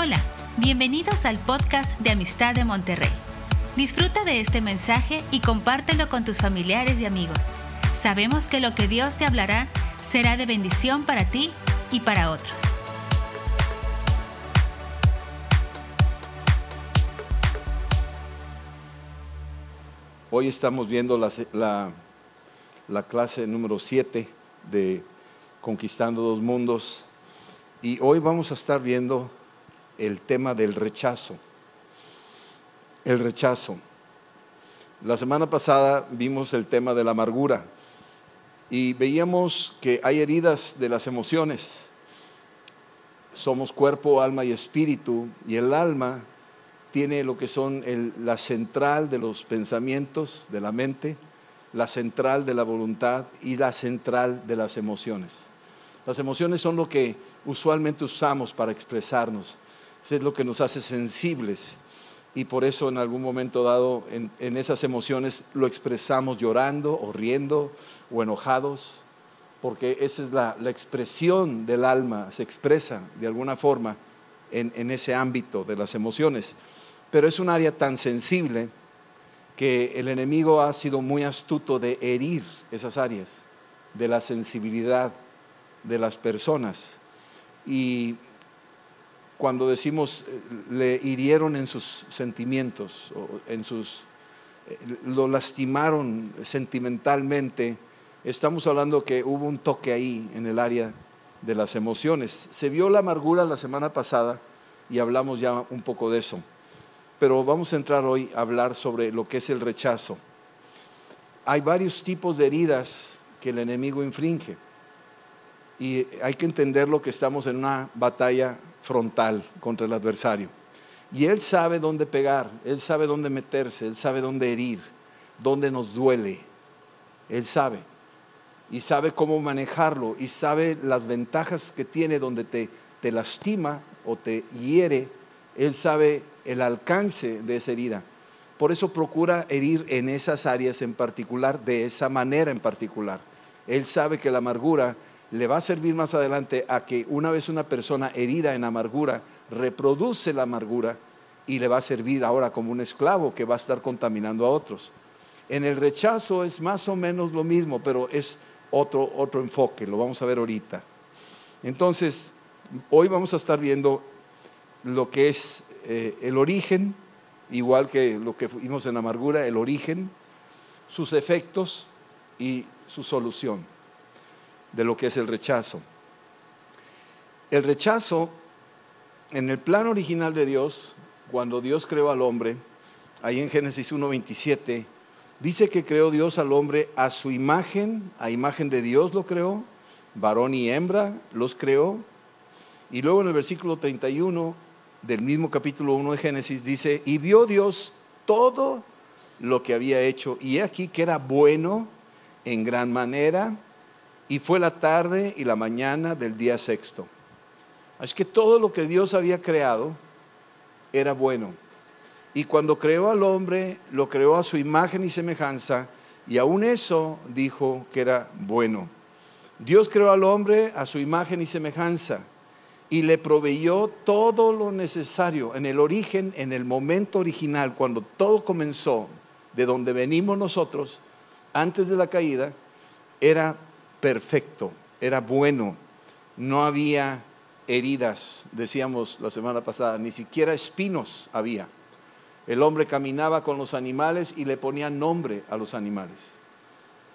Hola, bienvenidos al podcast de Amistad de Monterrey. Disfruta de este mensaje y compártelo con tus familiares y amigos. Sabemos que lo que Dios te hablará será de bendición para ti y para otros. Hoy estamos viendo la, la- la clase número 7 de Conquistando dos Mundos y hoy vamos a estar viendo el tema del rechazo. El rechazo. La semana pasada vimos el tema de la amargura y veíamos que hay heridas de las emociones. Somos cuerpo, alma y espíritu y el alma tiene lo que son la central de los pensamientos de la mente, la central de la voluntad y la central de las emociones. Las emociones son lo que usualmente usamos para expresarnos, Eso es lo que nos hace sensibles y por eso en algún momento dado en, en esas emociones lo expresamos llorando o riendo o enojados, porque esa es la, la expresión del alma, se expresa de alguna forma en, en ese ámbito de las emociones. Pero es un área tan sensible que el enemigo ha sido muy astuto de herir esas áreas, de la sensibilidad de las personas. Y cuando decimos eh, le hirieron en sus sentimientos, o en sus, eh, lo lastimaron sentimentalmente, estamos hablando que hubo un toque ahí en el área de las emociones. Se vio la amargura la semana pasada y hablamos ya un poco de eso. Pero vamos a entrar hoy a hablar sobre lo que es el rechazo. Hay varios tipos de heridas que el enemigo infringe. Y hay que entenderlo que estamos en una batalla frontal contra el adversario. Y él sabe dónde pegar, él sabe dónde meterse, él sabe dónde herir, dónde nos duele. Él sabe. Y sabe cómo manejarlo y sabe las ventajas que tiene donde te, te lastima o te hiere. Él sabe el alcance de esa herida. Por eso procura herir en esas áreas en particular, de esa manera en particular. Él sabe que la amargura le va a servir más adelante a que una vez una persona herida en amargura reproduce la amargura y le va a servir ahora como un esclavo que va a estar contaminando a otros. En el rechazo es más o menos lo mismo, pero es otro, otro enfoque, lo vamos a ver ahorita. Entonces, hoy vamos a estar viendo lo que es eh, el origen, igual que lo que vimos en amargura, el origen, sus efectos y su solución de lo que es el rechazo. El rechazo, en el plan original de Dios, cuando Dios creó al hombre, ahí en Génesis 1.27, dice que creó Dios al hombre a su imagen, a imagen de Dios lo creó, varón y hembra los creó. Y luego en el versículo 31 del mismo capítulo 1 de Génesis dice, y vio Dios todo lo que había hecho, y he aquí que era bueno en gran manera, y fue la tarde y la mañana del día sexto. Así que todo lo que Dios había creado era bueno. Y cuando creó al hombre, lo creó a su imagen y semejanza, y aún eso dijo que era bueno. Dios creó al hombre a su imagen y semejanza, y le proveyó todo lo necesario en el origen, en el momento original, cuando todo comenzó, de donde venimos nosotros, antes de la caída, era perfecto, era bueno, no había heridas, decíamos la semana pasada, ni siquiera espinos había. El hombre caminaba con los animales y le ponía nombre a los animales.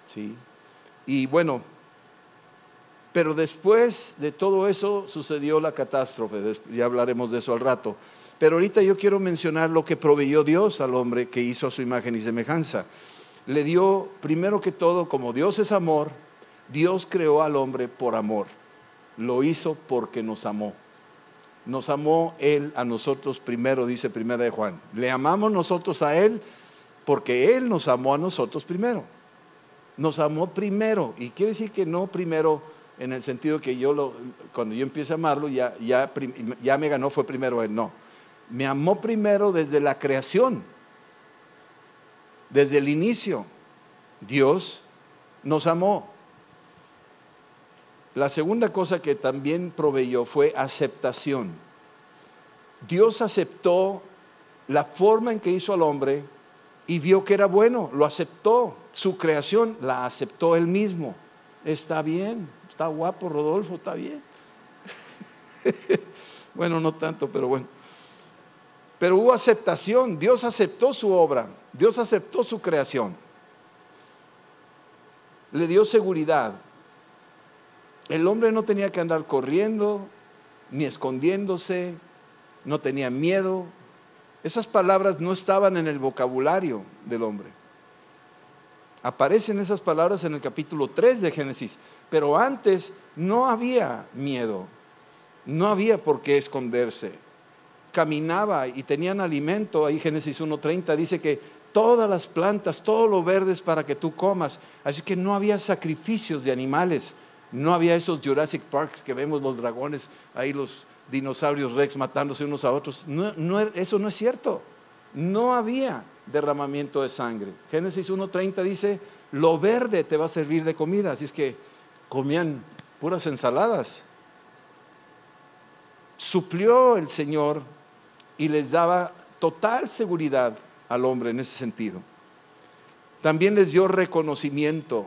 ¿Sí? Y bueno, pero después de todo eso sucedió la catástrofe, ya hablaremos de eso al rato. Pero ahorita yo quiero mencionar lo que proveyó Dios al hombre que hizo a su imagen y semejanza. Le dio, primero que todo, como Dios es amor, Dios creó al hombre por amor. Lo hizo porque nos amó. Nos amó Él a nosotros primero, dice Primera de Juan. Le amamos nosotros a Él porque Él nos amó a nosotros primero. Nos amó primero. Y quiere decir que no primero en el sentido que yo, lo, cuando yo empiezo a amarlo, ya, ya, ya me ganó, fue primero Él. No. Me amó primero desde la creación. Desde el inicio. Dios nos amó. La segunda cosa que también proveyó fue aceptación. Dios aceptó la forma en que hizo al hombre y vio que era bueno, lo aceptó. Su creación la aceptó él mismo. Está bien, está guapo Rodolfo, está bien. bueno, no tanto, pero bueno. Pero hubo aceptación, Dios aceptó su obra, Dios aceptó su creación. Le dio seguridad. El hombre no tenía que andar corriendo, ni escondiéndose, no tenía miedo. Esas palabras no estaban en el vocabulario del hombre. Aparecen esas palabras en el capítulo 3 de Génesis, pero antes no había miedo, no había por qué esconderse. Caminaba y tenían alimento. Ahí Génesis 1.30 dice que todas las plantas, todo lo verde es para que tú comas. Así que no había sacrificios de animales. No había esos Jurassic Park que vemos los dragones, ahí los dinosaurios rex matándose unos a otros. eso no es cierto. No había derramamiento de sangre. Génesis 1.30 dice, lo verde te va a servir de comida. Así es que comían puras ensaladas. Suplió el Señor y les daba total seguridad al hombre en ese sentido. También les dio reconocimiento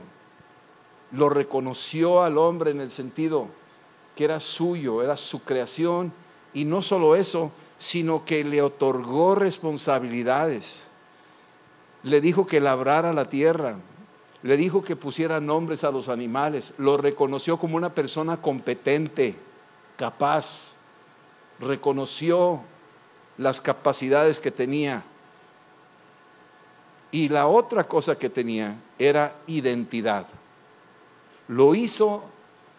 lo reconoció al hombre en el sentido que era suyo, era su creación, y no solo eso, sino que le otorgó responsabilidades. Le dijo que labrara la tierra, le dijo que pusiera nombres a los animales, lo reconoció como una persona competente, capaz, reconoció las capacidades que tenía. Y la otra cosa que tenía era identidad. Lo hizo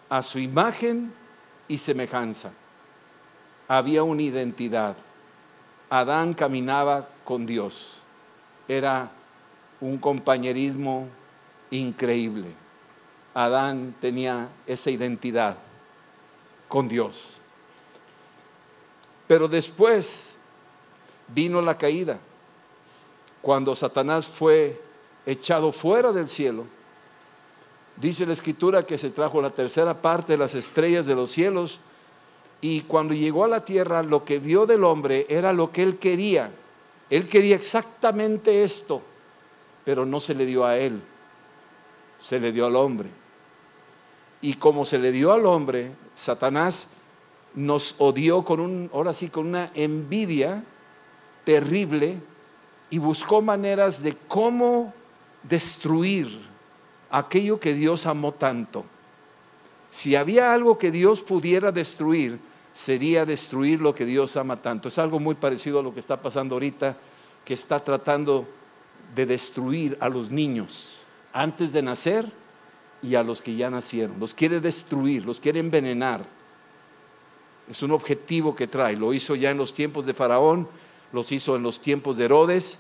a su imagen y semejanza. Había una identidad. Adán caminaba con Dios. Era un compañerismo increíble. Adán tenía esa identidad con Dios. Pero después vino la caída. Cuando Satanás fue echado fuera del cielo, Dice la escritura que se trajo la tercera parte de las estrellas de los cielos y cuando llegó a la tierra lo que vio del hombre era lo que él quería. Él quería exactamente esto, pero no se le dio a él, se le dio al hombre. Y como se le dio al hombre, Satanás nos odió con un, ahora sí, con una envidia terrible y buscó maneras de cómo destruir aquello que Dios amó tanto. Si había algo que Dios pudiera destruir, sería destruir lo que Dios ama tanto. Es algo muy parecido a lo que está pasando ahorita, que está tratando de destruir a los niños antes de nacer y a los que ya nacieron. Los quiere destruir, los quiere envenenar. Es un objetivo que trae. Lo hizo ya en los tiempos de Faraón, los hizo en los tiempos de Herodes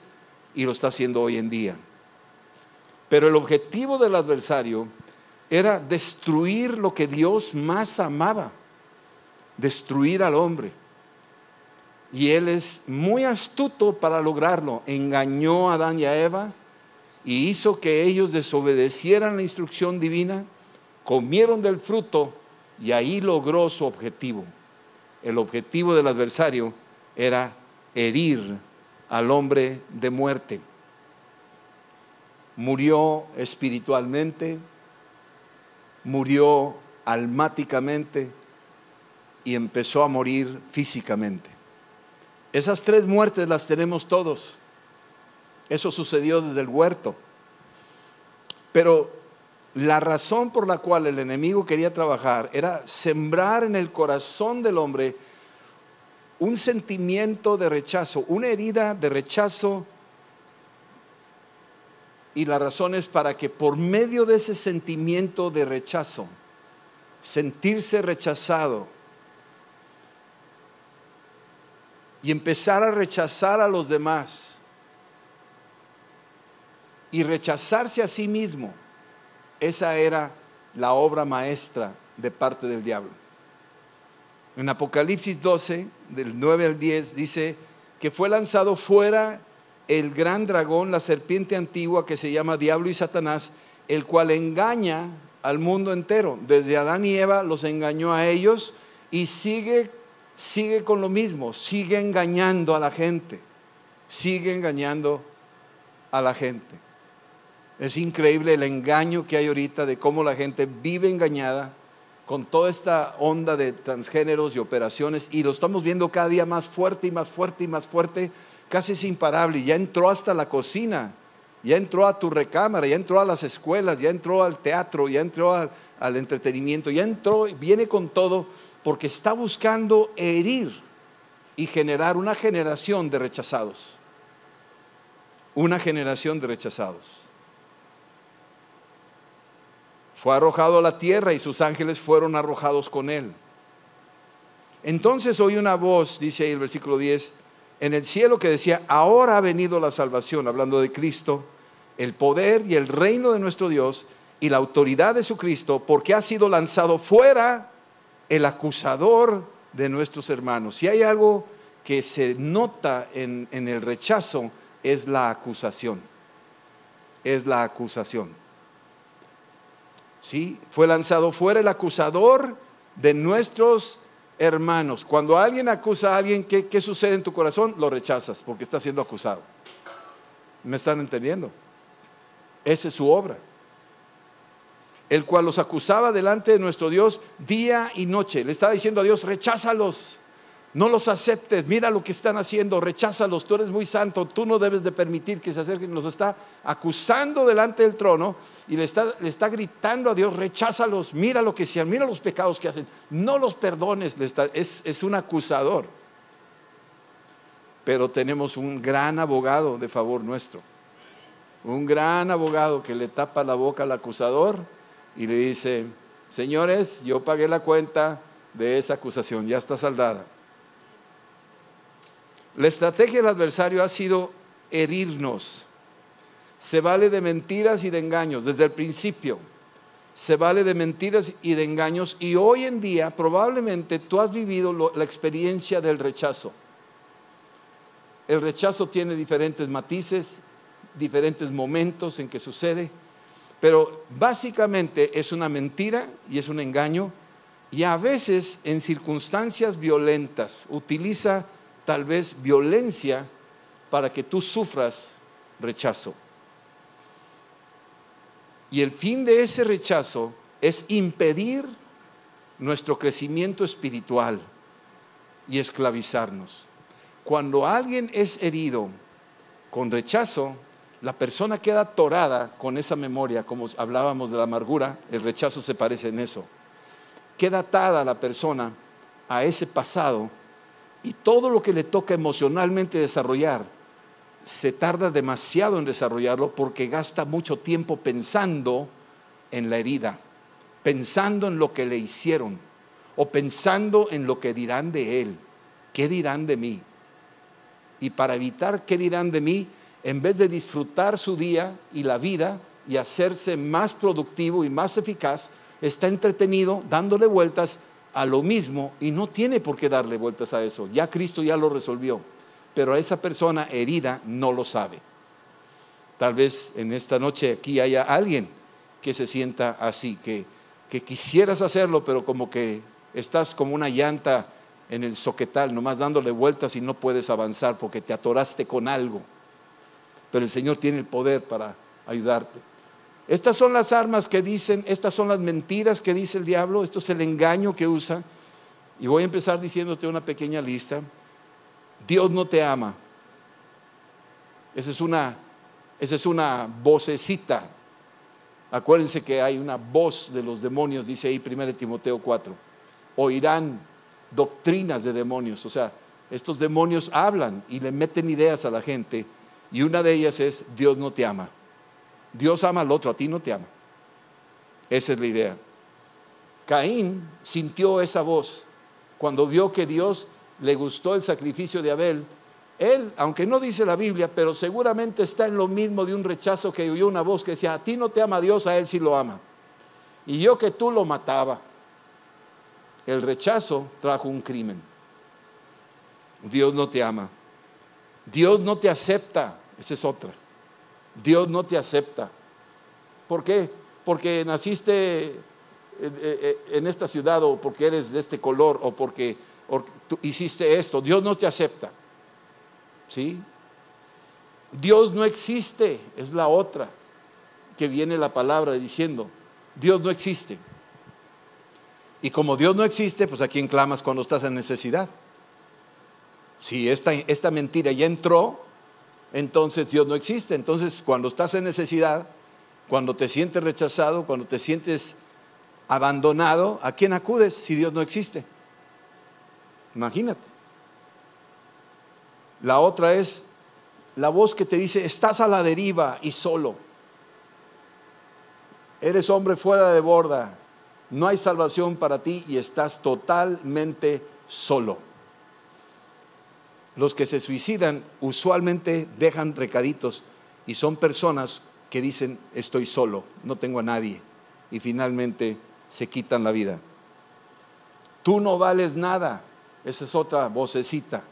y lo está haciendo hoy en día. Pero el objetivo del adversario era destruir lo que Dios más amaba, destruir al hombre. Y él es muy astuto para lograrlo. Engañó a Adán y a Eva y hizo que ellos desobedecieran la instrucción divina, comieron del fruto y ahí logró su objetivo. El objetivo del adversario era herir al hombre de muerte murió espiritualmente, murió almáticamente y empezó a morir físicamente. Esas tres muertes las tenemos todos. Eso sucedió desde el huerto. Pero la razón por la cual el enemigo quería trabajar era sembrar en el corazón del hombre un sentimiento de rechazo, una herida de rechazo y la razón es para que por medio de ese sentimiento de rechazo, sentirse rechazado y empezar a rechazar a los demás y rechazarse a sí mismo, esa era la obra maestra de parte del diablo. En Apocalipsis 12, del 9 al 10, dice que fue lanzado fuera el gran dragón, la serpiente antigua que se llama Diablo y Satanás, el cual engaña al mundo entero. Desde Adán y Eva los engañó a ellos y sigue sigue con lo mismo, sigue engañando a la gente, sigue engañando a la gente. Es increíble el engaño que hay ahorita de cómo la gente vive engañada con toda esta onda de transgéneros y operaciones y lo estamos viendo cada día más fuerte y más fuerte y más fuerte, casi es imparable. Ya entró hasta la cocina, ya entró a tu recámara, ya entró a las escuelas, ya entró al teatro, ya entró al, entretenimiento, ya entró, viene con todo porque está buscando herir y generar una generación de rechazados. Una generación de rechazados. Fue arrojado a la tierra y sus ángeles fueron arrojados con él. Entonces oí una voz, dice ahí el versículo 10, en el cielo que decía, ahora ha venido la salvación, hablando de Cristo, el poder y el reino de nuestro Dios y la autoridad de su Cristo, porque ha sido lanzado fuera el acusador de nuestros hermanos. Si hay algo que se nota en, el rechazo, es la acusación. Es la acusación. ¿sí? Fue lanzado fuera el acusador de nuestros hermanos. Cuando alguien acusa a alguien, ¿qué, ¿qué, sucede en tu corazón? Lo rechazas porque está siendo acusado. ¿Me están entendiendo? Esa es su obra. El cual los acusaba delante de nuestro Dios día y noche. Le estaba diciendo a Dios, recházalos. No los aceptes, mira lo que están haciendo, recházalos, tú eres muy santo, tú no debes de permitir que se acerquen. Nos está acusando delante del trono y le está, le está gritando a Dios, recházalos, mira lo que sean, mira los pecados que hacen, no los perdones, es, es un acusador. Pero tenemos un gran abogado de favor nuestro, un gran abogado que le tapa la boca al acusador y le dice, señores, yo pagué la cuenta de esa acusación, ya está saldada. La estrategia del adversario ha sido herirnos. Se vale de mentiras y de engaños desde el principio. Se vale de mentiras y de engaños y hoy en día probablemente tú has vivido la experiencia del rechazo. El rechazo tiene diferentes matices, diferentes momentos en que sucede, pero básicamente es una mentira y es un engaño y a veces en circunstancias violentas utiliza tal vez violencia para que tú sufras rechazo. Y el fin de ese rechazo es impedir nuestro crecimiento espiritual y esclavizarnos. Cuando alguien es herido con rechazo, la persona queda atorada con esa memoria, como hablábamos de la amargura, el rechazo se parece en eso. Queda atada la persona a ese pasado y todo lo que le toca emocionalmente desarrollar, se tarda demasiado en desarrollarlo porque gasta mucho tiempo pensando en la herida, pensando en lo que le hicieron o pensando en lo que dirán de él, qué dirán de mí. Y para evitar qué dirán de mí, en vez de disfrutar su día y la vida y hacerse más productivo y más eficaz, está entretenido dándole vueltas a lo mismo y no tiene por qué darle vueltas a eso. Ya Cristo ya lo resolvió, pero a esa persona herida no lo sabe. Tal vez en esta noche aquí haya alguien que se sienta así, que, que quisieras hacerlo, pero como que estás como una llanta en el soquetal, nomás dándole vueltas y no puedes avanzar porque te atoraste con algo. Pero el Señor tiene el poder para ayudarte. Estas son las armas que dicen, estas son las mentiras que dice el diablo, esto es el engaño que usa. Y voy a empezar diciéndote una pequeña lista. Dios no te ama. Esa es una, esa es una vocecita. Acuérdense que hay una voz de los demonios, dice ahí 1 Timoteo 4. Oirán doctrinas de demonios. O sea, estos demonios hablan y le meten ideas a la gente. Y una de ellas es, Dios no te ama. Dios ama al otro, a ti no te ama. Esa es la idea. Caín sintió esa voz cuando vio que Dios le gustó el sacrificio de Abel. Él, aunque no dice la Biblia, pero seguramente está en lo mismo de un rechazo que oyó una voz que decía, a ti no te ama Dios, a él sí lo ama. Y yo que tú lo mataba. El rechazo trajo un crimen. Dios no te ama. Dios no te acepta. Esa es otra. Dios no te acepta. ¿Por qué? Porque naciste eh, eh, en esta ciudad o porque eres de este color o porque, tú hiciste esto. Dios no te acepta. ¿Sí? Dios no existe, es la otra que viene la palabra diciendo, Dios no existe. Y como Dios no existe, pues a quién clamas cuando estás en necesidad. Si esta, esta mentira ya entró, entonces Dios no existe. Entonces cuando estás en necesidad, cuando te sientes rechazado, cuando te sientes abandonado, ¿a quién acudes si Dios no existe? Imagínate. La otra es la voz que te dice, estás a la deriva y solo. Eres hombre fuera de borda, no hay salvación para ti y estás totalmente solo. Los que se suicidan usualmente dejan recaditos y son personas que dicen estoy solo, no tengo a nadie y finalmente se quitan la vida. Tú no vales nada, esa es otra vocecita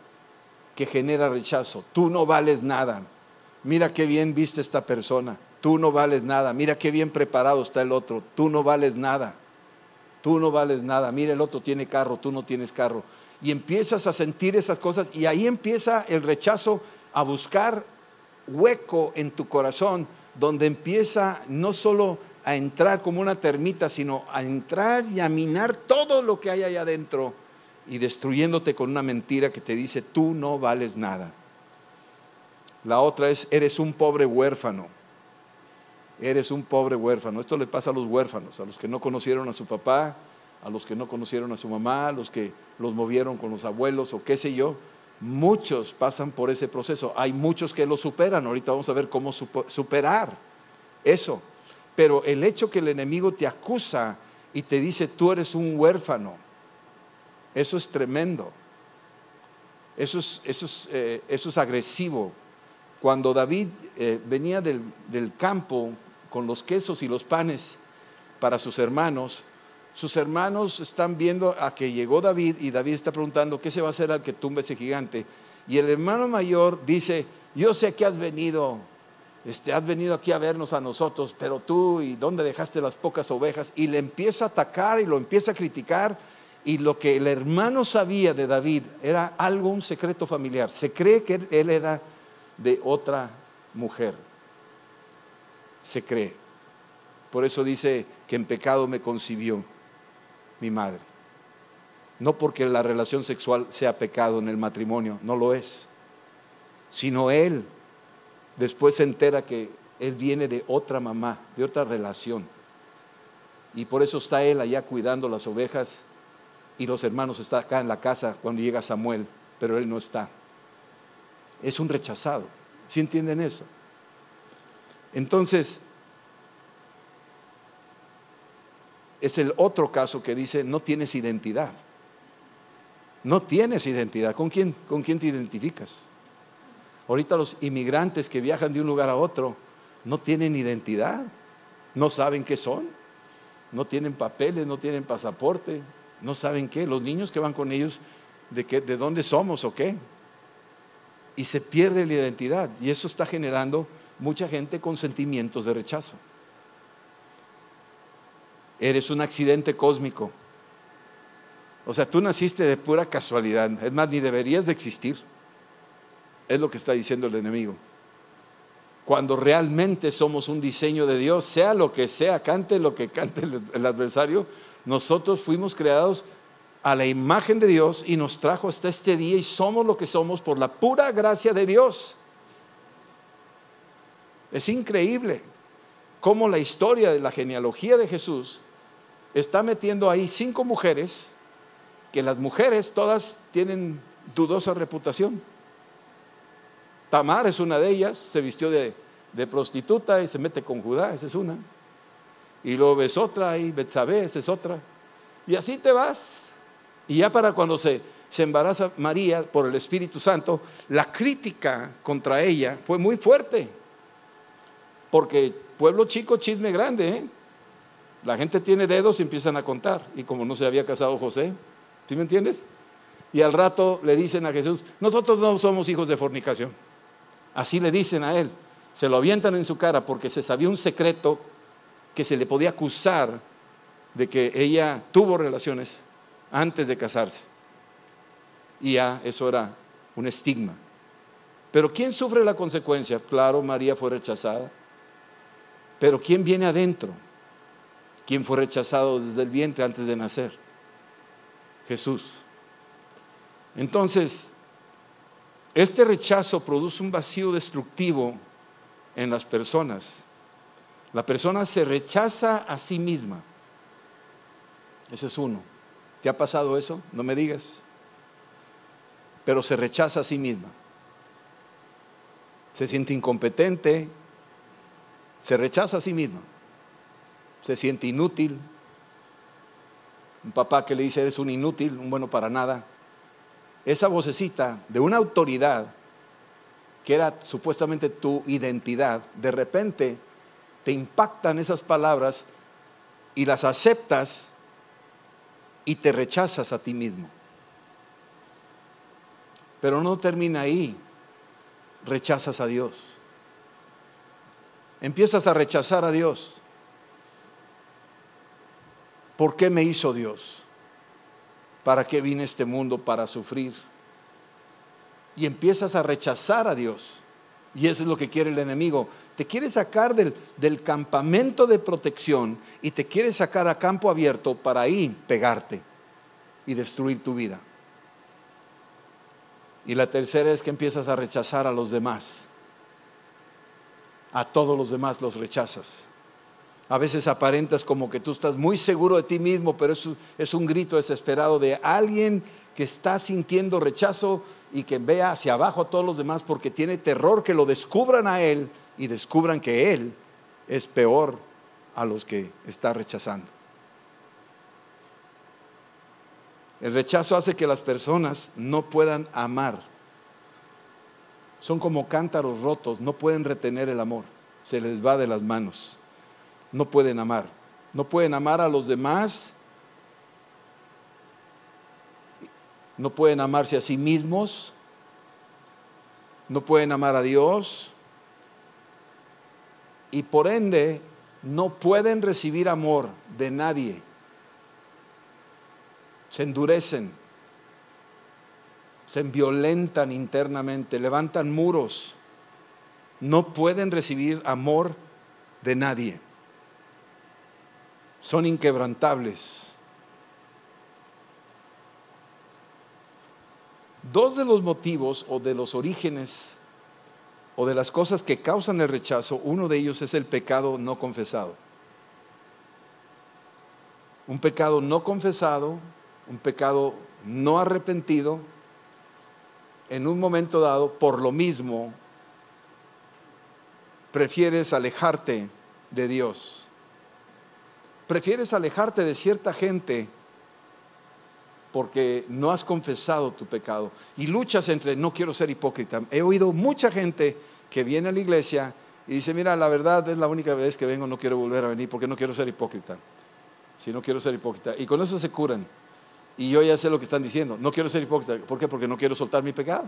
que genera rechazo. Tú no vales nada. Mira qué bien viste esta persona. Tú no vales nada. Mira qué bien preparado está el otro. Tú no vales nada tú no vales nada, mira el otro tiene carro, tú no tienes carro. Y empiezas a sentir esas cosas y ahí empieza el rechazo a buscar hueco en tu corazón, donde empieza no solo a entrar como una termita, sino a entrar y a minar todo lo que hay allá adentro y destruyéndote con una mentira que te dice, tú no vales nada. La otra es, eres un pobre huérfano eres un pobre huérfano. Esto le pasa a los huérfanos, a los que no conocieron a su papá, a los que no conocieron a su mamá, a los que los movieron con los abuelos o qué sé yo. Muchos pasan por ese proceso. Hay muchos que lo superan. Ahorita vamos a ver cómo superar eso. Pero el hecho que el enemigo te acusa y te dice, tú eres un huérfano, eso es tremendo. Eso es, eso es, eh, eso es agresivo. Cuando David eh, venía del, del campo con los quesos y los panes para sus hermanos, sus hermanos están viendo a que llegó David y David está preguntando, ¿qué se va a hacer al que tumbe ese gigante? Y el hermano mayor dice, yo sé que has venido, este, has venido aquí a vernos a nosotros, pero tú, ¿y dónde dejaste las pocas ovejas? Y le empieza a atacar y lo empieza a criticar. Y lo que el hermano sabía de David era algo, un secreto familiar. Se cree que él era de otra mujer se cree. Por eso dice que en pecado me concibió mi madre. No porque la relación sexual sea pecado en el matrimonio, no lo es, sino él después se entera que él viene de otra mamá, de otra relación. Y por eso está él allá cuidando las ovejas y los hermanos están acá en la casa cuando llega Samuel, pero él no está. Es un rechazado. ¿Sí entienden eso? Entonces, es el otro caso que dice, no tienes identidad. No tienes identidad. ¿Con quién, con quién te identificas? Ahorita los inmigrantes que viajan de un lugar a otro no tienen identidad, no saben qué son, no tienen papeles, no tienen pasaporte, no saben qué. Los niños que van con ellos, de, qué, de dónde somos o qué. Y se pierde la identidad. Y eso está generando mucha gente con sentimientos de rechazo. Eres un accidente cósmico. O sea, tú naciste de pura casualidad. Es más, ni deberías de existir. Es lo que está diciendo el enemigo. Cuando realmente somos un diseño de Dios, sea lo que sea, cante lo que cante el, adversario, nosotros fuimos creados a la imagen de Dios y nos trajo hasta este día y somos lo que somos por la pura gracia de Dios. Es increíble cómo la historia de la genealogía de Jesús está metiendo ahí cinco mujeres, que las mujeres todas tienen dudosa reputación. Tamar es una de ellas, se vistió de, prostituta y se mete con Judá, esa es una. Y luego ves otra y Betsabé, esa es otra. Y así te vas. Y ya para cuando se, se embaraza María por el Espíritu Santo, la crítica contra ella fue muy fuerte. Porque pueblo chico, chisme grande. ¿eh? La gente tiene dedos y empiezan a contar. Y como no se había casado José, ¿sí me entiendes? Y al rato le dicen a Jesús, nosotros no somos hijos de fornicación. Así le dicen a él. Se lo avientan en su cara porque se sabía un secreto que se le podía acusar de que ella tuvo relaciones antes de casarse. Y ya eso era un estigma. Pero ¿quién sufre la consecuencia? Claro, María fue rechazada. Pero ¿quién viene adentro? ¿Quién fue rechazado desde el vientre antes de nacer? Jesús. Entonces, este rechazo produce un vacío destructivo en las personas. La persona se rechaza a sí misma. Ese es uno. ¿Te ha pasado eso? No me digas. Pero se rechaza a sí misma. Se siente incompetente. Se rechaza a sí misma. Se siente inútil. Un papá que le dice, eres un inútil, un bueno para nada. Esa vocecita de una autoridad que era supuestamente tu identidad, de repente te impactan esas palabras y las aceptas y te rechazas a ti mismo. Pero no termina ahí, rechazas a Dios. Empiezas a rechazar a Dios. ¿Por qué me hizo Dios? ¿Para qué vine a este mundo? Para sufrir y empiezas a rechazar a Dios. Y eso es lo que quiere el enemigo. Te quiere sacar del, del, campamento de protección y te quiere sacar a campo abierto para ahí pegarte y destruir tu vida. Y la tercera es que empiezas a rechazar a los demás. A todos los demás los rechazas. A veces aparentas como que tú estás muy seguro de ti mismo, pero es, es un grito desesperado de alguien que está sintiendo rechazo y que vea hacia abajo a todos los demás porque tiene terror que lo descubran a él y descubran que él es peor a los que está rechazando. El rechazo hace que las personas no puedan amar. Son como cántaros rotos, no pueden retener el amor, se les va de las manos. No pueden amar. No pueden amar a los demás no pueden amarse a sí mismos, no pueden amar a Dios y por ende no pueden recibir amor de nadie. Se endurecen, se violentan internamente, levantan muros, no pueden recibir amor de nadie. Son inquebrantables Dos de los motivos o de los orígenes o de las cosas que causan el rechazo, uno de ellos es el pecado no confesado. Un pecado no confesado, un pecado no arrepentido, en un momento dado, por lo mismo, prefieres alejarte de Dios. Prefieres alejarte de cierta gente porque no has confesado tu pecado y luchas entre no quiero ser hipócrita. He oído mucha gente que viene a la iglesia y dice, mira, la verdad es la única vez que vengo, no quiero volver a venir porque no quiero ser hipócrita. Si no quiero ser hipócrita. Y con eso se curan. Y yo ya sé lo que están diciendo. No quiero ser hipócrita. ¿Por qué? Porque no quiero soltar mi pecado.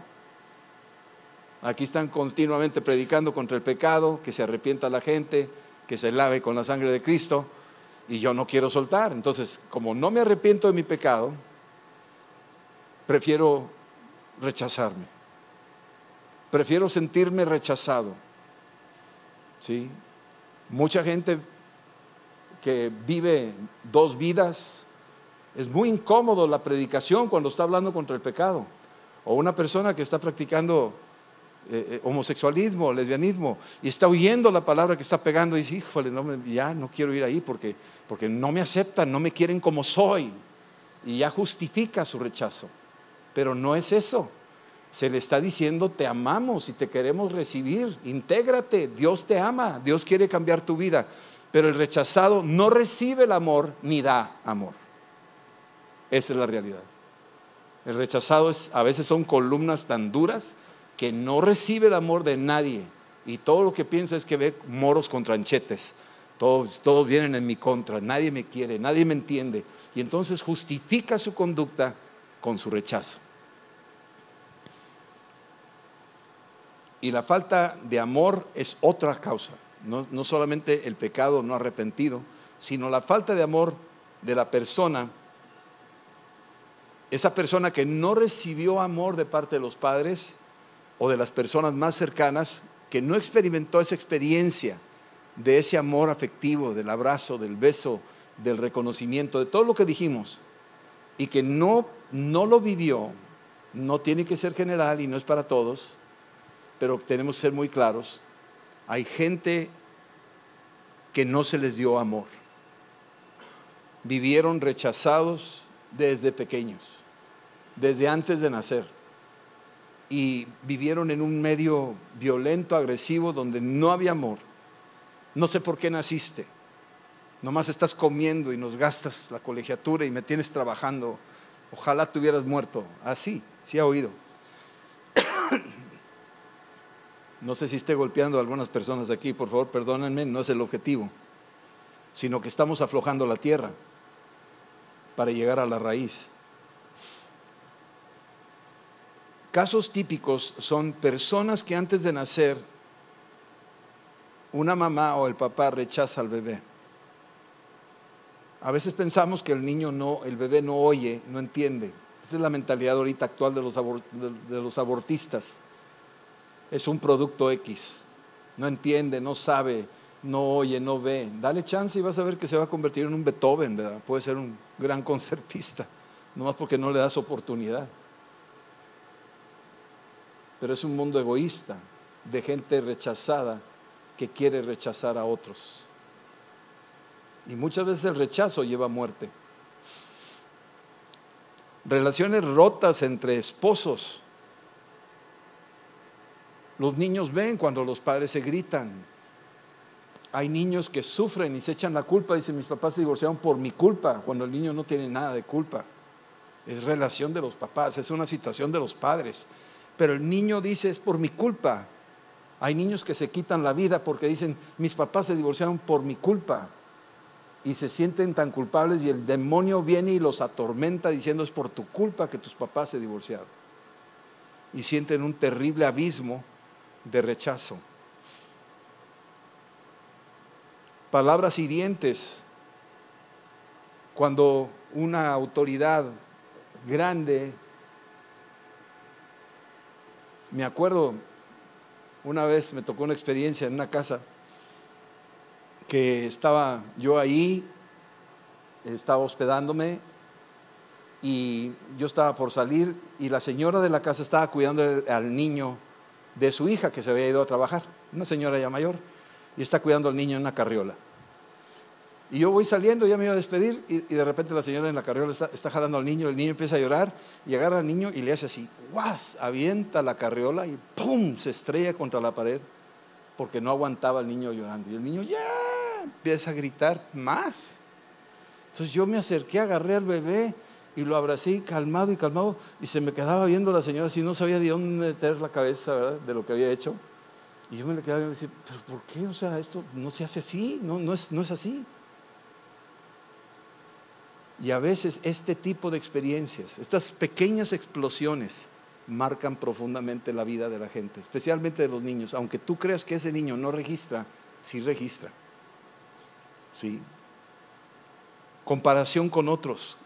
Aquí están continuamente predicando contra el pecado, que se arrepienta la gente, que se lave con la sangre de Cristo. Y yo no quiero soltar. Entonces, como no me arrepiento de mi pecado, prefiero rechazarme. Prefiero sentirme rechazado. ¿Sí? Mucha gente que vive dos vidas, es muy incómodo la predicación cuando está hablando contra el pecado. O una persona que está practicando eh, eh, homosexualismo, lesbianismo, y está oyendo la palabra que está pegando y dice, híjole, no ya no quiero ir ahí porque, porque no me aceptan, no me quieren como soy. Y ya justifica su rechazo. Pero no es eso. Se le está diciendo, te amamos y te queremos recibir, intégrate, Dios te ama, Dios quiere cambiar tu vida. Pero el rechazado no recibe el amor ni da amor. Esa es la realidad. El rechazado es, a veces son columnas tan duras que no recibe el amor de nadie. Y todo lo que piensa es que ve moros con tranchetes. Todos, todos vienen en mi contra, nadie me quiere, nadie me entiende. Y entonces justifica su conducta con su rechazo. Y la falta de amor es otra causa, no, solamente el pecado no arrepentido, sino la falta de amor de la persona, esa persona que no recibió amor de parte de los padres o de las personas más cercanas, que no experimentó esa experiencia de ese amor afectivo, del abrazo, del beso, del reconocimiento, de todo lo que dijimos, y que no, no lo vivió, no tiene que ser general y no es para todos, pero tenemos que ser muy claros, hay gente que no se les dio amor. Vivieron rechazados desde pequeños, desde antes de nacer. Y vivieron en un medio violento, agresivo, donde no había amor. No sé por qué naciste. Nomás estás comiendo y nos gastas la colegiatura y me tienes trabajando. Ojalá te hubieras muerto. Así, sí ha oído. No sé si esté golpeando a algunas personas aquí, por favor, perdónenme, no es el objetivo, sino que estamos aflojando la tierra para llegar a la raíz. Casos típicos son personas que antes de nacer, una mamá o el papá rechaza al bebé. A veces pensamos que el niño no, el bebé no oye, no entiende. Esa es la mentalidad ahorita actual de los, de los abortistas es un producto X. No entiende, no sabe, no oye, no ve. Dale chance y vas a ver que se va a convertir en un Beethoven, ¿verdad? Puede ser un gran concertista, nomás porque no le das oportunidad. Pero es un mundo egoísta, de gente rechazada que quiere rechazar a otros. Y muchas veces el rechazo lleva a muerte. Relaciones rotas entre esposos los niños ven cuando los padres se gritan. Hay niños que sufren y se echan la culpa. Dicen, mis papás se divorciaron por mi culpa, cuando el niño no tiene nada de culpa. Es relación de los papás, es una situación de los padres. Pero el niño dice, es por mi culpa. Hay niños que se quitan la vida porque dicen, mis papás se divorciaron por mi culpa. Y se sienten tan culpables y el demonio viene y los atormenta diciendo, es por tu culpa que tus papás se divorciaron. Y sienten un terrible abismo de rechazo. Palabras hirientes cuando una autoridad grande, me acuerdo, una vez me tocó una experiencia en una casa que estaba yo ahí, estaba hospedándome y yo estaba por salir y la señora de la casa estaba cuidando al niño de su hija que se había ido a trabajar, una señora ya mayor, y está cuidando al niño en una carriola. Y yo voy saliendo, ya me iba a despedir, y, de repente la señora en la carriola está, jalando al niño, el niño empieza a llorar, y agarra al niño y le hace así, ¡guas! Avienta la carriola y ¡pum! Se estrella contra la pared, porque no aguantaba el niño llorando. Y el niño ya empieza a gritar más. Entonces yo me acerqué, agarré al bebé, y lo abracé calmado y calmado y se me quedaba viendo la señora así, no sabía de dónde meter la cabeza de lo que había hecho. Y yo me le quedaba y me decía, pero ¿por qué? O sea, esto no se hace así, no es así. Y a veces este tipo de experiencias, estas pequeñas explosiones, marcan profundamente la vida de la gente, especialmente de los niños. Aunque tú creas que ese niño no registra, sí registra. Sí. Comparación con otros.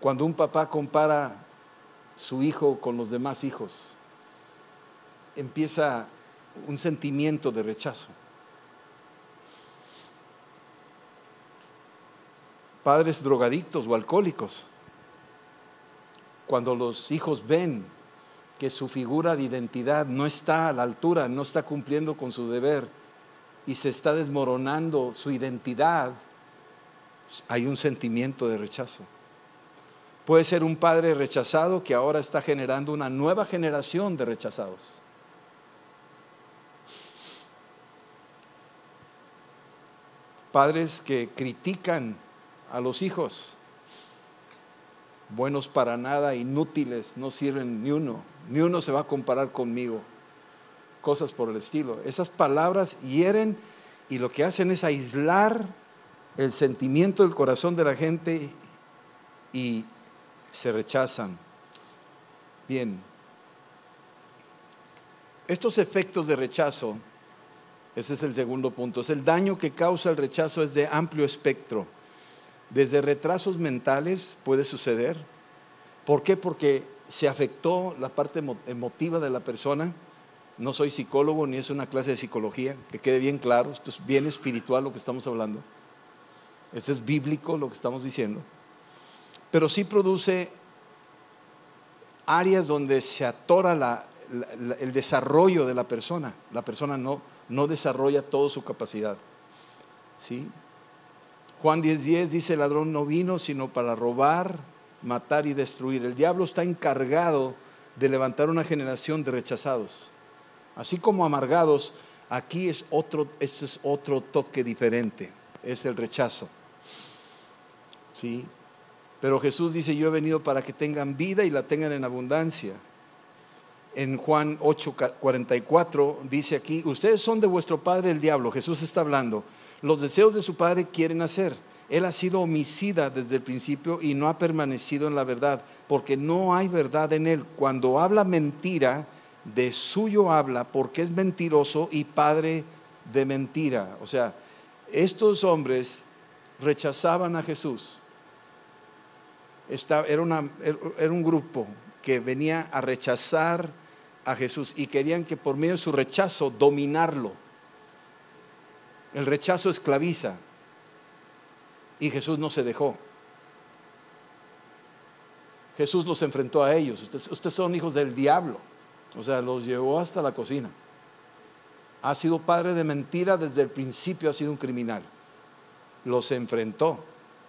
Cuando un papá compara su hijo con los demás hijos, empieza un sentimiento de rechazo. Padres drogadictos o alcohólicos, cuando los hijos ven que su figura de identidad no está a la altura, no está cumpliendo con su deber y se está desmoronando su identidad, hay un sentimiento de rechazo. Puede ser un padre rechazado que ahora está generando una nueva generación de rechazados. Padres que critican a los hijos, buenos para nada, inútiles, no sirven ni uno, ni uno se va a comparar conmigo, cosas por el estilo. Esas palabras hieren y lo que hacen es aislar el sentimiento del corazón de la gente y se rechazan. Bien, estos efectos de rechazo, ese es el segundo punto, es el daño que causa el rechazo es de amplio espectro. Desde retrasos mentales puede suceder. ¿Por qué? Porque se afectó la parte emotiva de la persona. No soy psicólogo ni es una clase de psicología, que quede bien claro, esto es bien espiritual lo que estamos hablando. Esto es bíblico lo que estamos diciendo. Pero sí produce áreas donde se atora el desarrollo de la persona. La persona no, no desarrolla toda su capacidad. ¿sí? Juan 10:10 dice, el ladrón no vino sino para robar, matar y destruir. El diablo está encargado de levantar una generación de rechazados. Así como amargados, aquí es otro, este es otro toque diferente, es el rechazo. ¿Sí? Pero Jesús dice, yo he venido para que tengan vida y la tengan en abundancia. En Juan 8:44 dice aquí, ustedes son de vuestro padre el diablo, Jesús está hablando, los deseos de su padre quieren hacer. Él ha sido homicida desde el principio y no ha permanecido en la verdad, porque no hay verdad en él. Cuando habla mentira, de suyo habla, porque es mentiroso y padre de mentira. O sea, estos hombres rechazaban a Jesús era, un grupo que venía a rechazar a Jesús y querían que por medio de su rechazo dominarlo. El rechazo esclaviza y Jesús no se dejó. Jesús los enfrentó a ellos. ustedes son hijos del diablo. O sea, los llevó hasta la cocina. Ha sido padre de mentira desde el principio, ha sido un criminal. Los enfrentó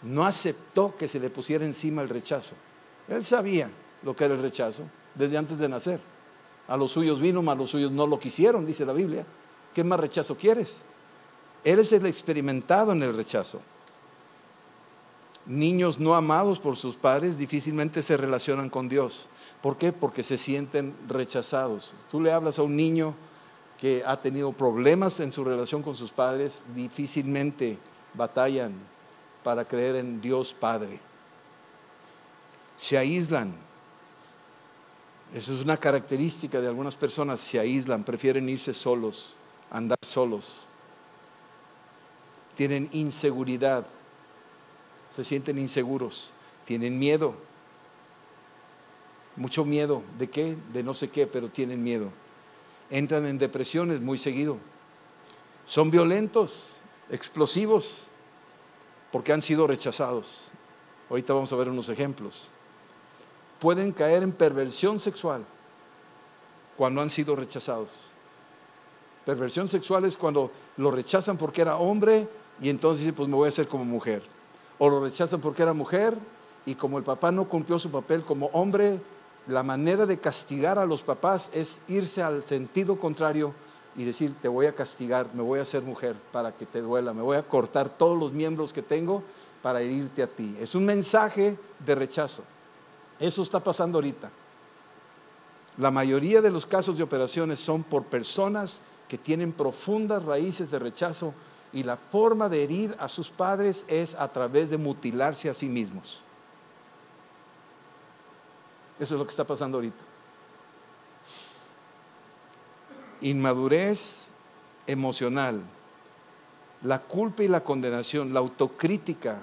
no aceptó que se le pusiera encima el rechazo. Él sabía lo que era el rechazo desde antes de nacer. A los suyos vino, mas los suyos no lo quisieron, dice la Biblia. ¿Qué más rechazo quieres? Él es el experimentado en el rechazo. Niños no amados por sus padres difícilmente se relacionan con Dios. ¿Por qué? Porque se sienten rechazados. Tú le hablas a un niño que ha tenido problemas en su relación con sus padres, difícilmente batallan para creer en Dios Padre. Se aíslan. Eso es una característica de algunas personas, se aíslan, prefieren irse solos, andar solos. Tienen inseguridad, se sienten inseguros, tienen miedo. Mucho miedo, ¿de qué? De no sé qué, pero tienen miedo. Entran en depresiones muy seguido. Son violentos, explosivos, porque han sido rechazados. Ahorita vamos a ver unos ejemplos. Pueden caer en perversión sexual cuando han sido rechazados. Perversión sexual es cuando lo rechazan porque era hombre y entonces dice, pues me voy a hacer como mujer. O lo rechazan porque era mujer y como el papá no cumplió su papel como hombre, la manera de castigar a los papás es irse al sentido contrario y decir, te voy a castigar, me voy a hacer mujer para que te duela, me voy a cortar todos los miembros que tengo para herirte a ti. Es un mensaje de rechazo. Eso está pasando ahorita. La mayoría de los casos de operaciones son por personas que tienen profundas raíces de rechazo y la forma de herir a sus padres es a través de mutilarse a sí mismos. Eso es lo que está pasando ahorita. inmadurez emocional, la culpa y la condenación, la autocrítica.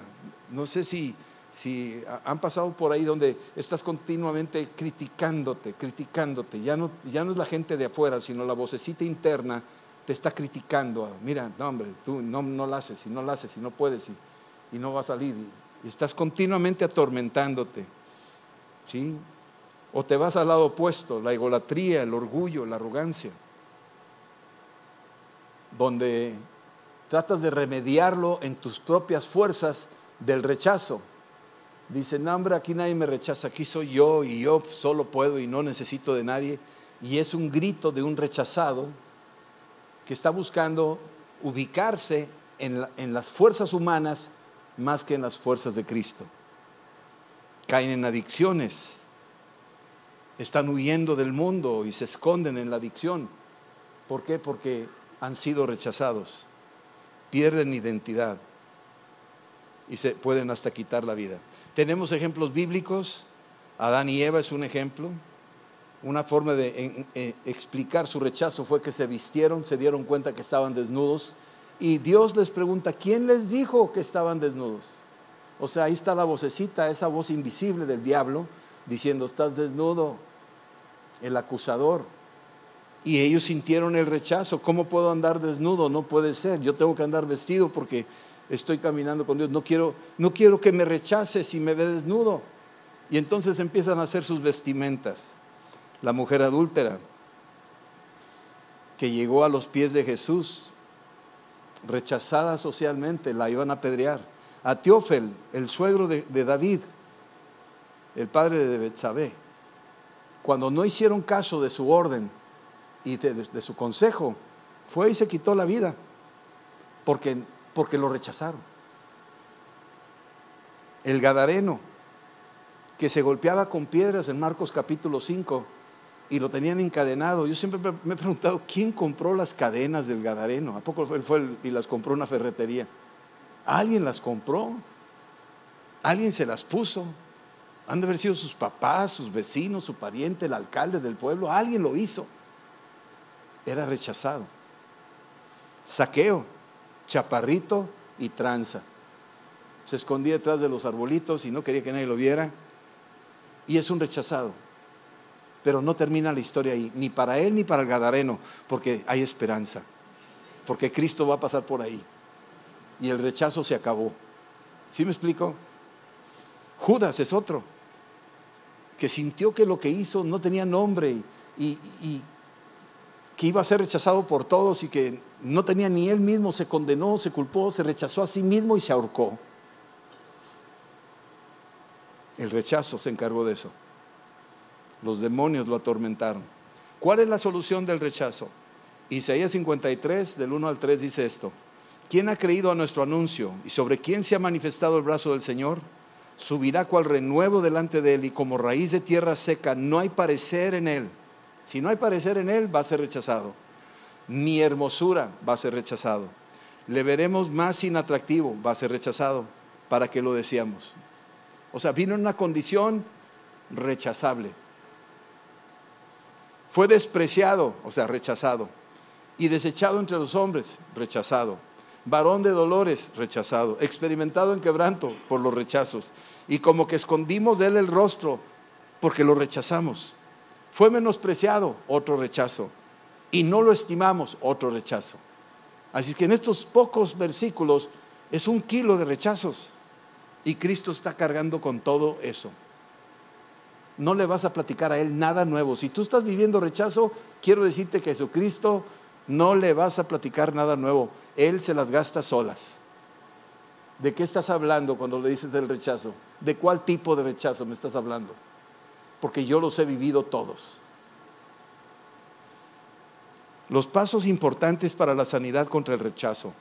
No sé si, si han pasado por ahí donde estás continuamente criticándote, criticándote. Ya no, ya no es la gente de afuera, sino la vocecita interna te está criticando. Mira, no hombre, tú no, no lo haces, y no lo haces, y no puedes, y, y no va a salir. Y, estás continuamente atormentándote. ¿Sí? O te vas al lado opuesto, la egolatría, el orgullo, la arrogancia donde tratas de remediarlo en tus propias fuerzas del rechazo. Dice, no, hombre, aquí nadie me rechaza, aquí soy yo y yo solo puedo y no necesito de nadie. Y es un grito de un rechazado que está buscando ubicarse en, en las fuerzas humanas más que en las fuerzas de Cristo. Caen en adicciones, están huyendo del mundo y se esconden en la adicción. ¿Por qué? Porque han sido rechazados, pierden identidad y se pueden hasta quitar la vida. Tenemos ejemplos bíblicos, Adán y Eva es un ejemplo. Una forma de explicar su rechazo fue que se vistieron, se dieron cuenta que estaban desnudos y Dios les pregunta, ¿quién les dijo que estaban desnudos? O sea, ahí está la vocecita, esa voz invisible del diablo, diciendo, estás desnudo, el acusador. Y ellos sintieron el rechazo. ¿Cómo puedo andar desnudo? No puede ser. Yo tengo que andar vestido porque estoy caminando con Dios. No quiero, no quiero que me rechace si me ve desnudo. Y entonces empiezan a hacer sus vestimentas. La mujer adúltera que llegó a los pies de Jesús, rechazada socialmente, la iban a apedrear. A Teófel, el suegro de, David, el padre de Betsabé, cuando no hicieron caso de su orden y de, su consejo, fue y se quitó la vida, porque, porque lo rechazaron. El Gadareno, que se golpeaba con piedras en Marcos capítulo 5, y lo tenían encadenado. Yo siempre me he preguntado, ¿quién compró las cadenas del Gadareno? ¿A poco él fue y las compró una ferretería? ¿Alguien las compró? ¿Alguien se las puso? Han de haber sido sus papás, sus vecinos, su pariente, el alcalde del pueblo. Alguien lo hizo. Era rechazado. Saqueo, chaparrito y tranza. Se escondía detrás de los arbolitos y no quería que nadie lo viera. Y es un rechazado. Pero no termina la historia ahí, ni para él ni para el Gadareno, porque hay esperanza, porque Cristo va a pasar por ahí. Y el rechazo se acabó. ¿Sí me explico? Judas es otro, que sintió que lo que hizo no tenía nombre y, y que iba a ser rechazado por todos y que no tenía ni él mismo, se condenó, se culpó, se rechazó a sí mismo y se ahorcó. El rechazo se encargó de eso. Los demonios lo atormentaron. ¿Cuál es la solución del rechazo? Isaías 53, del 1 al 3 dice esto. ¿Quién ha creído a nuestro anuncio y sobre quién se ha manifestado el brazo del Señor? Subirá cual renuevo delante de él y como raíz de tierra seca no hay parecer en él. Si no hay parecer en él, va a ser rechazado. Ni hermosura va a ser rechazado. Le veremos más inatractivo, va a ser rechazado. ¿Para que lo decíamos? O sea, vino en una condición rechazable. Fue despreciado, o sea, rechazado. Y desechado entre los hombres, rechazado. Varón de dolores, rechazado. Experimentado en quebranto por los rechazos. Y como que escondimos de él el rostro porque lo rechazamos. Fue menospreciado, otro rechazo. Y no lo estimamos, otro rechazo. Así que en estos pocos versículos es un kilo de rechazos. Y Cristo está cargando con todo eso no le vas a platicar a Él nada nuevo. Si tú estás viviendo rechazo, quiero decirte que Jesucristo no le vas a platicar nada nuevo. Él se las gasta solas. ¿De qué estás hablando cuando le dices del rechazo? ¿De cuál tipo de rechazo me estás hablando? Porque yo los he vivido todos. Los pasos importantes para la sanidad contra el rechazo.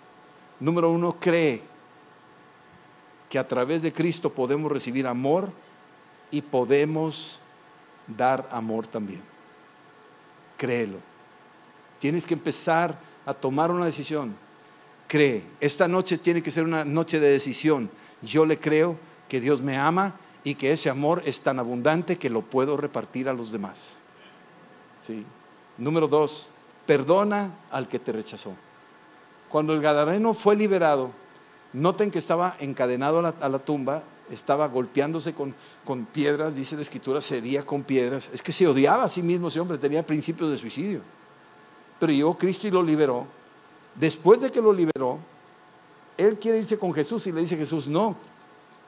Número uno, cree que a través de Cristo podemos recibir amor y podemos dar amor también. Créelo. Tienes que empezar a tomar una decisión. Cree. Esta noche tiene que ser una noche de decisión. Yo le creo que Dios me ama y que ese amor es tan abundante que lo puedo repartir a los demás. ¿Sí? Número dos, perdona al que te rechazó. Cuando el Gadareno fue liberado, noten que estaba encadenado a la, a la tumba estaba golpeándose con, con, piedras, dice la escritura, sería con piedras. Es que se odiaba a sí mismo ese hombre, tenía principios de suicidio. Pero llegó Cristo y lo liberó. Después de que lo liberó, él quiere irse con Jesús y le dice Jesús, no,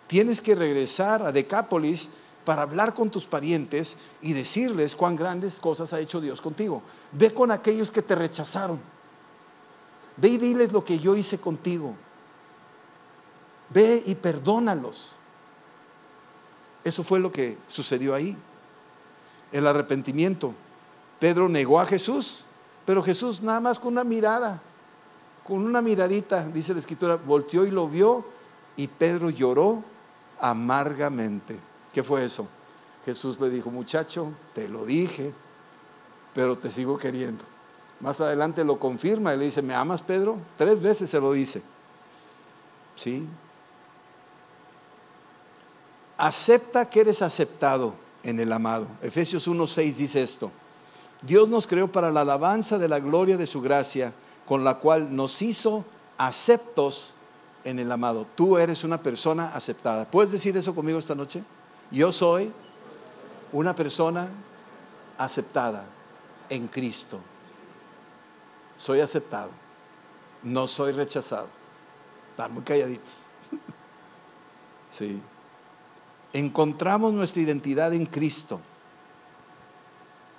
tienes que regresar a Decápolis para hablar con tus parientes y decirles cuán grandes cosas ha hecho Dios contigo. Ve con aquellos que te rechazaron. Ve y diles lo que yo hice contigo. Ve y perdónalos. Eso fue lo que sucedió ahí. El arrepentimiento. Pedro negó a Jesús, pero Jesús nada más con una mirada, con una miradita, dice la escritura, volteó y lo vio y Pedro lloró amargamente. ¿Qué fue eso? Jesús le dijo, muchacho, te lo dije, pero te sigo queriendo. Más adelante lo confirma y le dice, ¿me amas, Pedro? Tres veces se lo dice. ¿Sí? Acepta que eres aceptado en el amado. Efesios 1.6 dice esto. Dios nos creó para la alabanza de la gloria de su gracia, con la cual nos hizo aceptos en el amado. Tú eres una persona aceptada. ¿Puedes decir eso conmigo esta noche? Yo soy una persona aceptada en Cristo. Soy aceptado. No soy rechazado. Están muy calladitos. sí. Encontramos nuestra identidad en Cristo.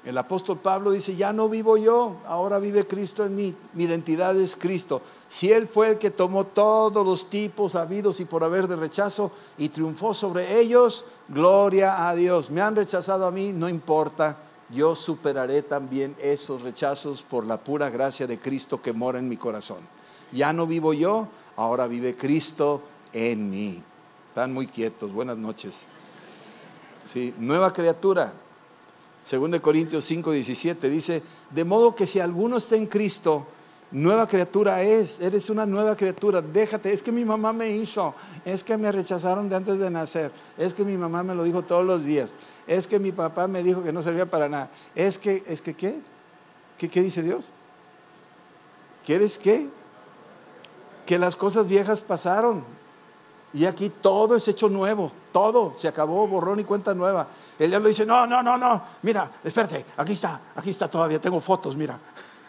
El apóstol Pablo dice, ya no vivo yo, ahora vive Cristo en mí, mi identidad es Cristo. Si Él fue el que tomó todos los tipos habidos y por haber de rechazo y triunfó sobre ellos, gloria a Dios. Me han rechazado a mí, no importa, yo superaré también esos rechazos por la pura gracia de Cristo que mora en mi corazón. Ya no vivo yo, ahora vive Cristo en mí. Están muy quietos, buenas noches. Sí, nueva criatura, según de Corintios 5, 17, dice, de modo que si alguno está en Cristo, nueva criatura es, eres una nueva criatura, déjate, es que mi mamá me hizo, es que me rechazaron de antes de nacer, es que mi mamá me lo dijo todos los días, es que mi papá me dijo que no servía para nada, es que, es que, ¿qué? ¿Qué, qué dice Dios? ¿Quieres qué? Que las cosas viejas pasaron, y aquí todo es hecho nuevo, todo se acabó, borrón y cuenta nueva. El diablo dice, no, no, no, no, mira, espérate, aquí está, aquí está todavía, tengo fotos, mira.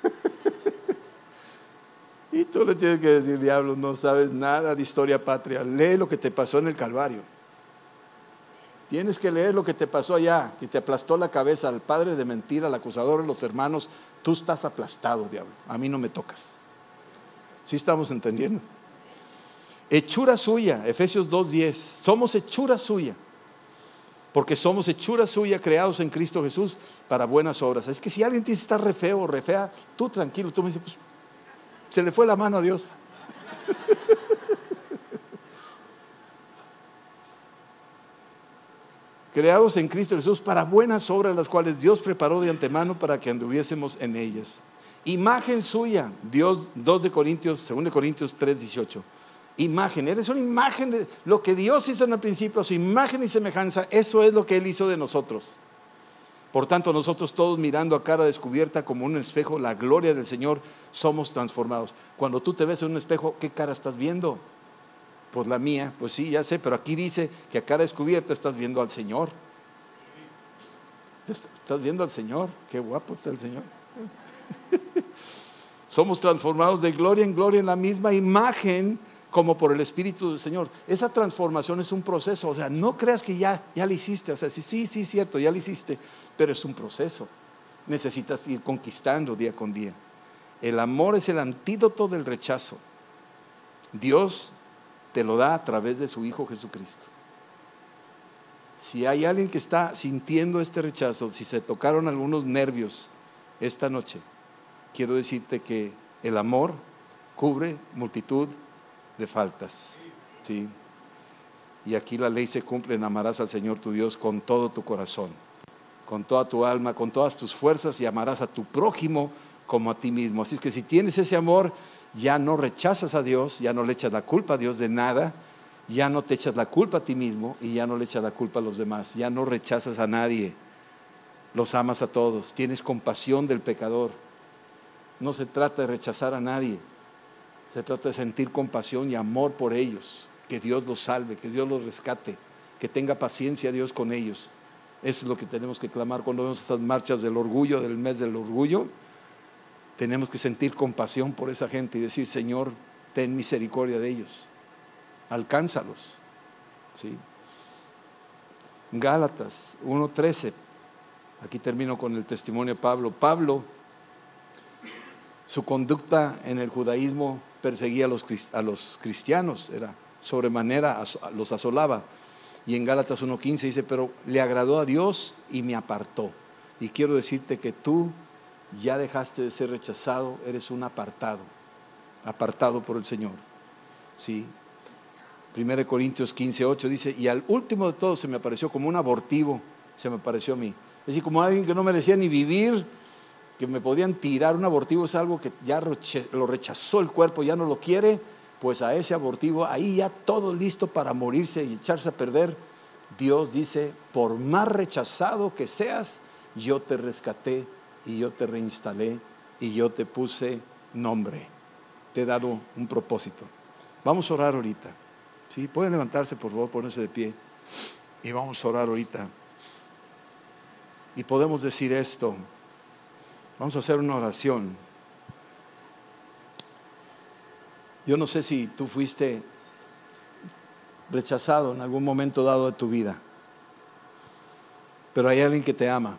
y tú le tienes que decir, diablo, no sabes nada de historia patria, lee lo que te pasó en el Calvario. Tienes que leer lo que te pasó allá, que te aplastó la cabeza al padre de mentira, al acusador, a los hermanos. Tú estás aplastado, diablo. A mí no me tocas. ¿Sí estamos entendiendo? Hechura suya, Efesios 2.10. Somos hechura suya. Porque somos hechura suya creados en Cristo Jesús para buenas obras. Es que si alguien te dice está re feo o re fea, tú tranquilo, tú me dices, pues, se le fue la mano a Dios. creados en Cristo Jesús para buenas obras, las cuales Dios preparó de antemano para que anduviésemos en ellas. Imagen suya, Dios 2 de Corintios, 2 de Corintios 3, 18 imagen. Eres una imagen de lo que Dios hizo en el principio, su imagen y semejanza. Eso es lo que Él hizo de nosotros. Por tanto, nosotros todos mirando a cara descubierta como un espejo la gloria del Señor, somos transformados. Cuando tú te ves en un espejo, ¿qué cara estás viendo? Pues la mía, pues sí, ya sé, pero aquí dice que a cara descubierta estás viendo al Señor. Estás viendo al Señor, qué guapo está el Señor. Somos transformados de gloria en gloria en la misma imagen como por el Espíritu del Señor. Esa transformación es un proceso, o sea, no creas que ya, ya lo hiciste, o sea, sí, sí, sí, cierto, ya lo hiciste, pero es un proceso. Necesitas ir conquistando día con día. El amor es el antídoto del rechazo. Dios te lo da a través de su Hijo Jesucristo. Si hay alguien que está sintiendo este rechazo, si se tocaron algunos nervios esta noche, quiero decirte que el amor cubre multitud de faltas. ¿sí? Y aquí la ley se cumple amarás al Señor tu Dios con todo tu corazón, con toda tu alma, con todas tus fuerzas y amarás a tu prójimo como a ti mismo. Así es que si tienes ese amor, ya no rechazas a Dios, ya no le echas la culpa a Dios de nada, ya no te echas la culpa a ti mismo y ya no le echas la culpa a los demás, ya no rechazas a nadie, los amas a todos, tienes compasión del pecador. No se trata de rechazar a nadie, se trata de sentir compasión y amor por ellos, que Dios los salve, que Dios los rescate, que tenga paciencia Dios con ellos. Eso es lo que tenemos que clamar cuando vemos estas marchas del orgullo, del mes del orgullo. Tenemos que sentir compasión por esa gente y decir, Señor, ten misericordia de ellos. Alcánzalos. ¿Sí? Gálatas 1.13. Aquí termino con el testimonio de Pablo. Pablo, su conducta en el judaísmo perseguía a los, a los cristianos, era sobremanera, los asolaba. Y en Gálatas 1.15 dice, pero le agradó a Dios y me apartó. Y quiero decirte que tú ya dejaste de ser rechazado, eres un apartado, apartado por el Señor. ¿Sí? 1 Corintios 15.8 dice, y al último de todo se me apareció como un abortivo, se me apareció a mí. Es decir, como alguien que no merecía ni vivir, que me podían tirar un abortivo es algo que ya lo rechazó el cuerpo, ya no lo quiere, pues a ese abortivo, ahí ya todo listo para morirse y echarse a perder, Dios dice, por más rechazado que seas, yo te rescaté y yo te reinstalé y yo te puse nombre, te he dado un propósito. Vamos a orar ahorita. ¿Sí? Pueden levantarse, por favor, ponerse de pie. Y vamos a orar ahorita. Y podemos decir esto. Vamos a hacer una oración. Yo no sé si tú fuiste rechazado en algún momento dado de tu vida, pero hay alguien que te ama,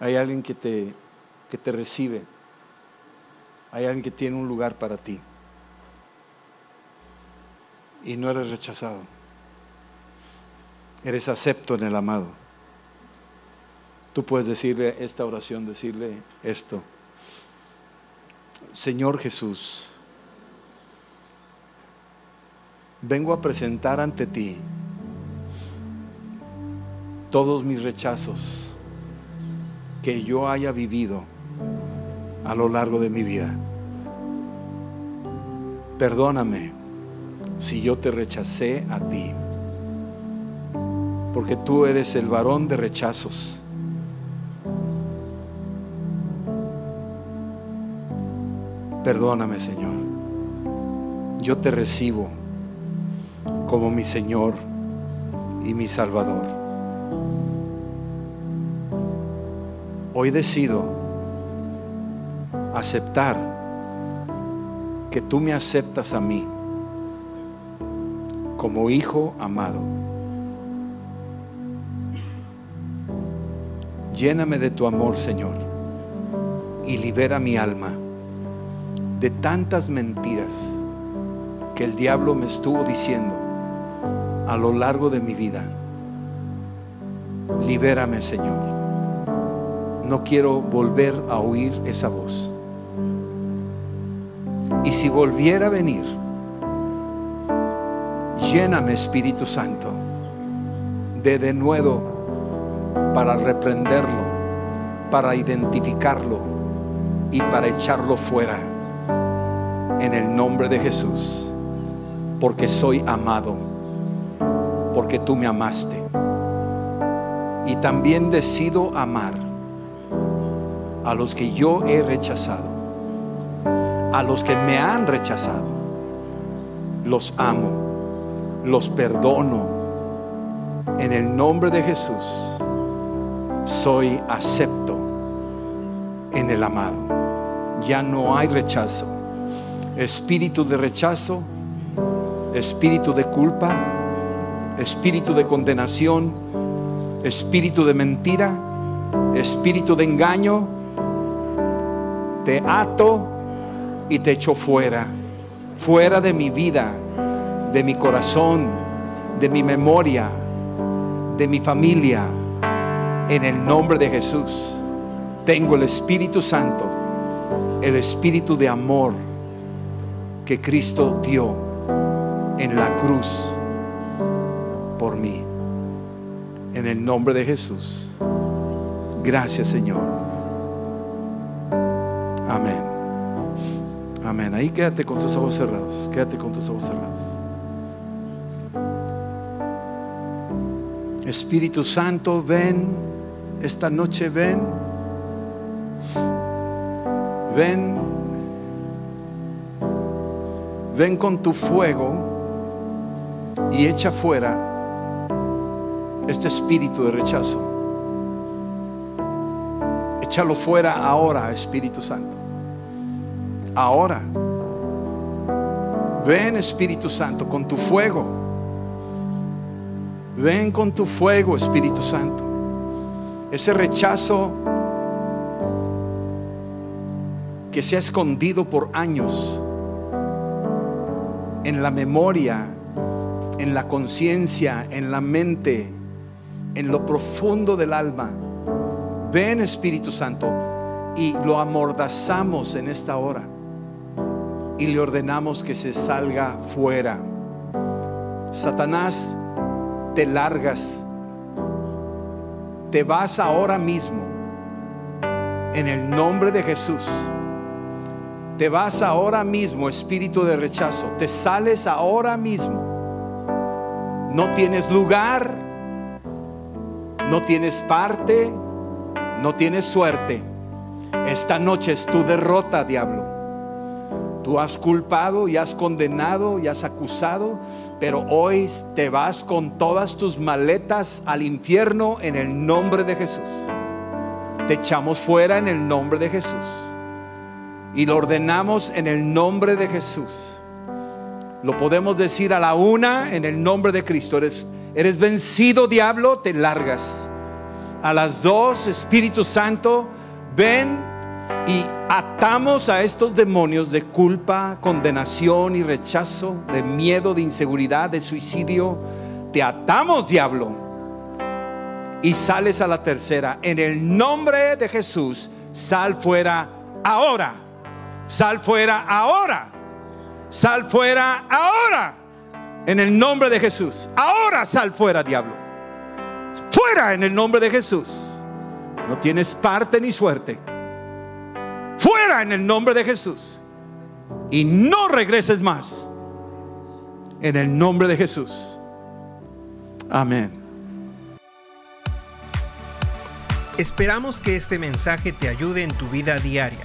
hay alguien que te, que te recibe, hay alguien que tiene un lugar para ti y no eres rechazado, eres acepto en el amado. Tú puedes decirle esta oración, decirle esto. Señor Jesús, vengo a presentar ante ti todos mis rechazos que yo haya vivido a lo largo de mi vida. Perdóname si yo te rechacé a ti, porque tú eres el varón de rechazos. Perdóname, Señor. Yo te recibo como mi Señor y mi Salvador. Hoy decido aceptar que tú me aceptas a mí como hijo amado. Lléname de tu amor, Señor, y libera mi alma de tantas mentiras que el diablo me estuvo diciendo a lo largo de mi vida. Libérame, Señor. No quiero volver a oír esa voz. Y si volviera a venir, lléname, Espíritu Santo, de de nuevo para reprenderlo, para identificarlo y para echarlo fuera. En el nombre de Jesús, porque soy amado, porque tú me amaste. Y también decido amar a los que yo he rechazado, a los que me han rechazado. Los amo, los perdono. En el nombre de Jesús, soy acepto en el amado. Ya no hay rechazo. Espíritu de rechazo, espíritu de culpa, espíritu de condenación, espíritu de mentira, espíritu de engaño, te ato y te echo fuera, fuera de mi vida, de mi corazón, de mi memoria, de mi familia. En el nombre de Jesús, tengo el Espíritu Santo, el Espíritu de amor que Cristo dio en la cruz por mí. En el nombre de Jesús. Gracias Señor. Amén. Amén. Ahí quédate con tus ojos cerrados. Quédate con tus ojos cerrados. Espíritu Santo, ven. Esta noche ven. Ven. Ven con tu fuego y echa fuera este espíritu de rechazo. Échalo fuera ahora, Espíritu Santo. Ahora. Ven, Espíritu Santo, con tu fuego. Ven con tu fuego, Espíritu Santo. Ese rechazo que se ha escondido por años en la memoria, en la conciencia, en la mente, en lo profundo del alma. Ven Espíritu Santo y lo amordazamos en esta hora y le ordenamos que se salga fuera. Satanás, te largas, te vas ahora mismo en el nombre de Jesús. Te vas ahora mismo, espíritu de rechazo. Te sales ahora mismo. No tienes lugar, no tienes parte, no tienes suerte. Esta noche es tu derrota, diablo. Tú has culpado y has condenado y has acusado, pero hoy te vas con todas tus maletas al infierno en el nombre de Jesús. Te echamos fuera en el nombre de Jesús. Y lo ordenamos en el nombre de Jesús. Lo podemos decir a la una en el nombre de Cristo. Eres, eres vencido, diablo, te largas. A las dos, Espíritu Santo, ven y atamos a estos demonios de culpa, condenación y rechazo, de miedo, de inseguridad, de suicidio. Te atamos, diablo. Y sales a la tercera. En el nombre de Jesús, sal fuera ahora. Sal fuera ahora. Sal fuera ahora. En el nombre de Jesús. Ahora sal fuera, diablo. Fuera en el nombre de Jesús. No tienes parte ni suerte Fuera en el nombre de Jesús. Y no regreses más. En el nombre de Jesús. Amén. Esperamos que este mensaje te ayude en tu vida diaria.